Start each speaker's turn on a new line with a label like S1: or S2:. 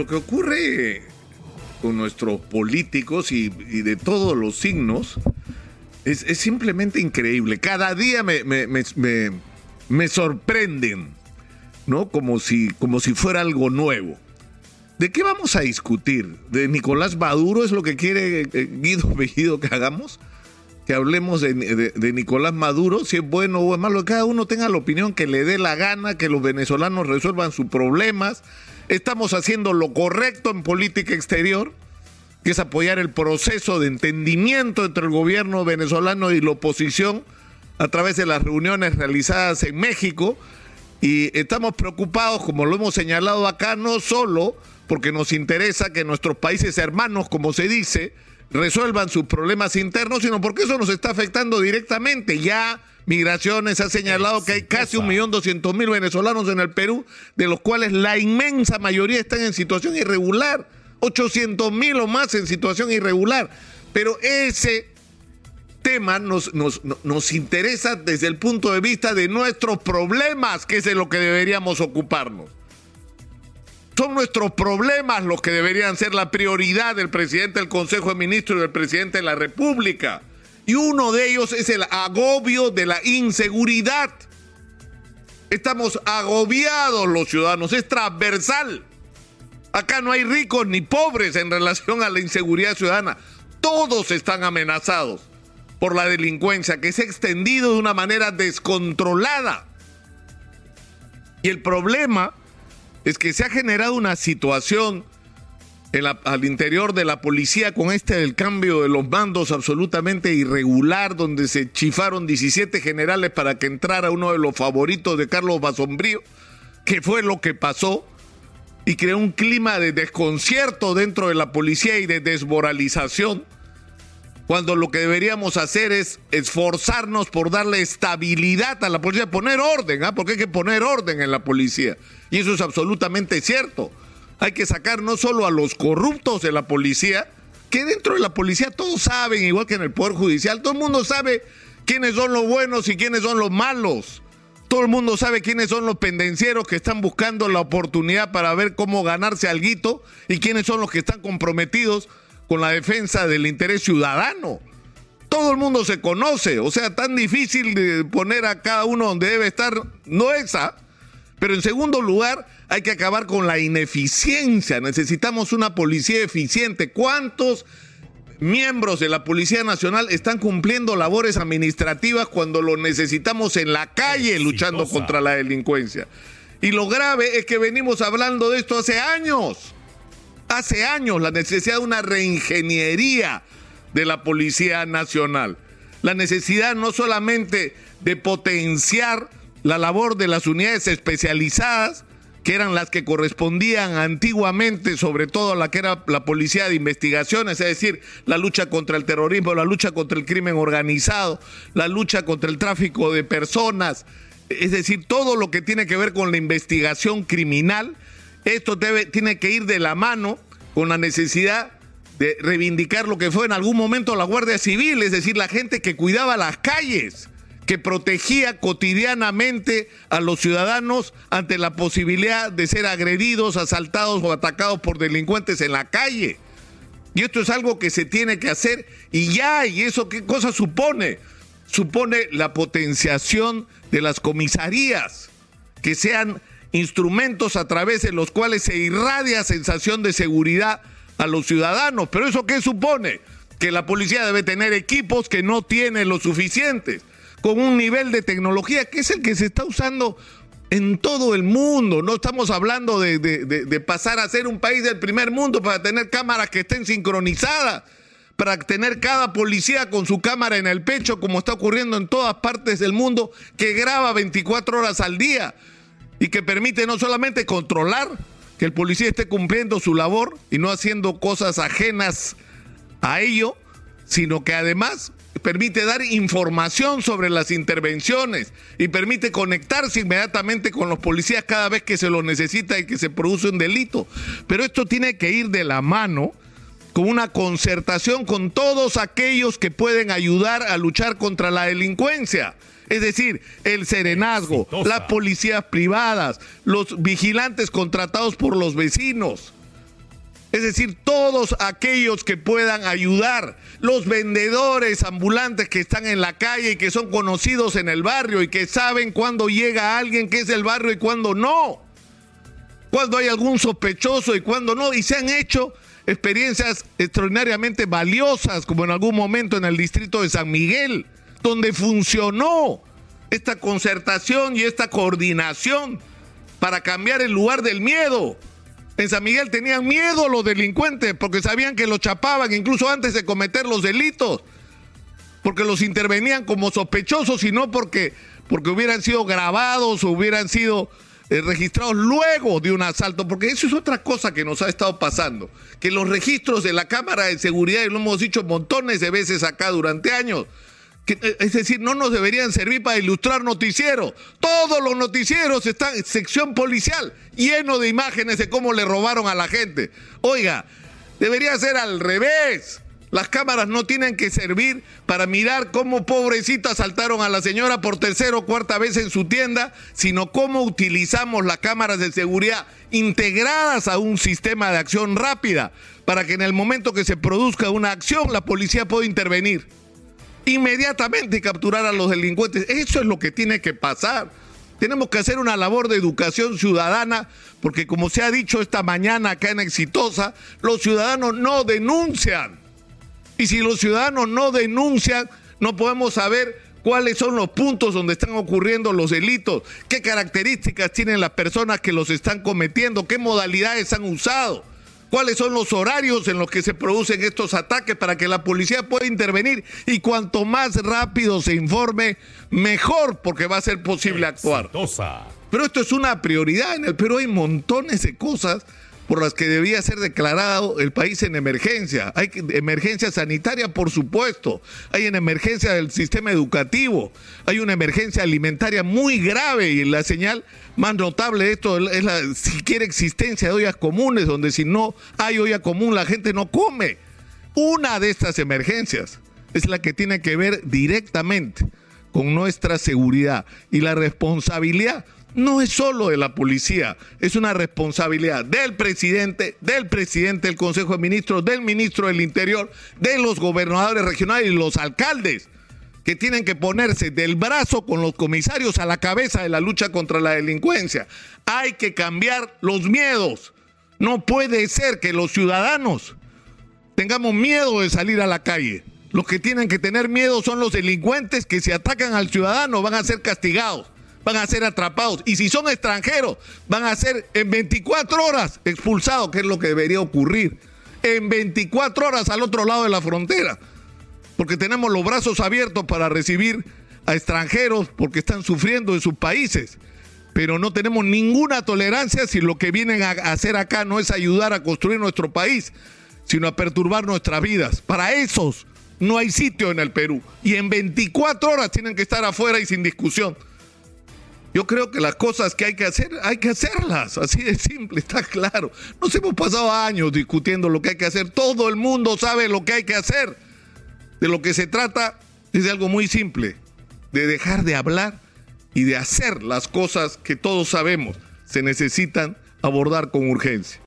S1: lo que ocurre con nuestros políticos y, de todos los signos es, simplemente increíble. Cada día me, me, sorprenden, ¿no? Como si, como si fuera algo nuevo. ¿De qué vamos a discutir? ¿De Nicolás Maduro es lo que quiere eh, Guido Bellido que hagamos? Que hablemos de, de, Nicolás Maduro, si es bueno o es malo, que cada uno tenga la opinión que le dé la gana, que los venezolanos resuelvan sus problemas, estamos haciendo lo correcto en política exterior, que es apoyar el proceso de entendimiento entre el gobierno venezolano y la oposición a través de las reuniones realizadas en México. Y estamos preocupados, como lo hemos señalado acá, no solo porque nos interesa que nuestros países hermanos, como se dice, resuelvan sus problemas internos, sino porque eso nos está afectando directamente. Ya Migraciones ha señalado que hay casi un millón doscientos mil venezolanos en el Perú, de los cuales la inmensa mayoría están en situación irregular, 800 mil o más en situación irregular. Pero ese tema nos, nos, nos interesa desde el punto de vista de nuestros problemas, que es de lo que deberíamos ocuparnos. Son nuestros problemas los que deberían ser la prioridad del presidente del Consejo de Ministros y del presidente de la República. Y uno de ellos es el agobio de la inseguridad. Estamos agobiados los ciudadanos, es transversal. Acá no hay ricos ni pobres en relación a la inseguridad ciudadana. Todos están amenazados por la delincuencia que se ha extendido de una manera descontrolada. Y el problema es que se ha generado una situación al interior de la policía con este cambio de los mandos absolutamente irregular, donde se chifaron 17 generales para que entrara uno de los favoritos de Carlos Basombrío, que fue lo que pasó, y creó un clima de desconcierto dentro de la policía y de desmoralización, cuando lo que deberíamos hacer es esforzarnos por darle estabilidad a la policía, poner orden, ¿ah? porque hay que poner orden en la policía, y eso es absolutamente cierto hay que sacar no solo a los corruptos de la policía, que dentro de la policía todos saben, igual que en el Poder Judicial, todo el mundo sabe quiénes son los buenos y quiénes son los malos. Todo el mundo sabe quiénes son los pendencieros que están buscando la oportunidad para ver cómo ganarse algo y quiénes son los que están comprometidos con la defensa del interés ciudadano. Todo el mundo se conoce, o sea, tan difícil de poner a cada uno donde debe estar no es esa. Pero en segundo lugar, hay que acabar con la ineficiencia. Necesitamos una policía eficiente. ¿Cuántos miembros de la Policía Nacional están cumpliendo labores administrativas cuando lo necesitamos en la calle luchando contra la delincuencia? Y lo grave es que venimos hablando de esto hace años. Hace años la necesidad de una reingeniería de la Policía Nacional. La necesidad no solamente de potenciar la labor de las unidades especializadas, que eran las que correspondían antiguamente, sobre todo a la que era la policía de investigaciones, es decir, la lucha contra el terrorismo, la lucha contra el crimen organizado, la lucha contra el tráfico de personas, es decir, todo lo que tiene que ver con la investigación criminal, esto debe, tiene que ir de la mano con la necesidad de reivindicar lo que fue en algún momento la Guardia Civil, es decir, la gente que cuidaba las calles que protegía cotidianamente a los ciudadanos ante la posibilidad de ser agredidos, asaltados o atacados por delincuentes en la calle. Y esto es algo que se tiene que hacer y ya, ¿y eso qué cosa supone? Supone la potenciación de las comisarías, que sean instrumentos a través de los cuales se irradia sensación de seguridad a los ciudadanos. Pero eso qué supone? Que la policía debe tener equipos que no tiene los suficientes con un nivel de tecnología que es el que se está usando en todo el mundo. No estamos hablando de, pasar a ser un país del primer mundo para tener cámaras que estén sincronizadas, para tener cada policía con su cámara en el pecho, como está ocurriendo en todas partes del mundo, que graba 24 horas al día y que permite no solamente controlar que el policía esté cumpliendo su labor y no haciendo cosas ajenas a ello, sino que además permite dar información sobre las intervenciones y permite conectarse inmediatamente con los policías cada vez que se lo necesita y que se produce un delito. Pero esto tiene que ir de la mano con una concertación con todos aquellos que pueden ayudar a luchar contra la delincuencia. Es decir, el serenazgo, las policías privadas, los vigilantes contratados por los vecinos Es decir, todos aquellos que puedan ayudar, los vendedores ambulantes que están en la calle y que son conocidos en el barrio y que saben cuándo llega alguien que es del barrio y cuándo no. Cuando hay algún sospechoso y cuándo no. Y se han hecho experiencias extraordinariamente valiosas, como en algún momento en el distrito de San Miguel, donde funcionó esta concertación y esta coordinación para cambiar el lugar del miedo. En San Miguel tenían miedo los delincuentes porque sabían que los chapaban incluso antes de cometer los delitos, porque los intervenían como sospechosos y no porque, porque hubieran sido grabados o hubieran sido eh, registrados luego de un asalto, porque eso es otra cosa que nos ha estado pasando, que los registros de la Cámara de Seguridad, y lo hemos dicho montones de veces acá durante años, es decir, no nos deberían servir para ilustrar noticieros. Todos los noticieros están en sección policial, lleno de imágenes de cómo le robaron a la gente. Oiga, debería ser al revés. Las cámaras no tienen que servir para mirar cómo pobrecita asaltaron a la señora por tercera o cuarta vez en su tienda, sino cómo utilizamos las cámaras de seguridad integradas a un sistema de acción rápida para que en el momento que se produzca una acción la policía pueda intervenir inmediatamente capturar a los delincuentes. Eso es lo que tiene que pasar. Tenemos que hacer una labor de educación ciudadana, porque como se ha dicho esta mañana acá en Exitosa, los ciudadanos no denuncian. Y si los ciudadanos no denuncian, no podemos saber cuáles son los puntos donde están ocurriendo los delitos, qué características tienen las personas que los están cometiendo, qué modalidades han usado cuáles son los horarios en los que se producen estos ataques para que la policía pueda intervenir y cuanto más rápido se informe, mejor, porque va a ser posible actuar. Pero esto es una prioridad. En el Perú hay montones de cosas por las que debía ser declarado el país en emergencia. Hay emergencia sanitaria, por supuesto. Hay una emergencia del sistema educativo. Hay una emergencia alimentaria muy grave y la señal más notable de esto es la siquiera existencia de ollas comunes, donde si no hay olla común la gente no come. Una de estas emergencias es la que tiene que ver directamente con nuestra seguridad y la responsabilidad no es solo de la policía, es una responsabilidad del presidente, del presidente del Consejo de Ministros, del ministro del Interior, de los gobernadores regionales y los alcaldes que tienen que ponerse del brazo con los comisarios a la cabeza de la lucha contra la delincuencia. Hay que cambiar los miedos. No puede ser que los ciudadanos tengamos miedo de salir a la calle. Los que tienen que tener miedo son los delincuentes que si atacan al ciudadano van a ser castigados van a ser atrapados. Y si son extranjeros, van a ser en 24 horas expulsados, que es lo que debería ocurrir. En 24 horas al otro lado de la frontera. Porque tenemos los brazos abiertos para recibir a extranjeros porque están sufriendo en sus países. Pero no tenemos ninguna tolerancia si lo que vienen a hacer acá no es ayudar a construir nuestro país, sino a perturbar nuestras vidas. Para esos no hay sitio en el Perú. Y en 24 horas tienen que estar afuera y sin discusión. Yo creo que las cosas que hay que hacer, hay que hacerlas, así de simple, está claro. Nos hemos pasado años discutiendo lo que hay que hacer, todo el mundo sabe lo que hay que hacer. De lo que se trata es de algo muy simple, de dejar de hablar y de hacer las cosas que todos sabemos se necesitan abordar con urgencia.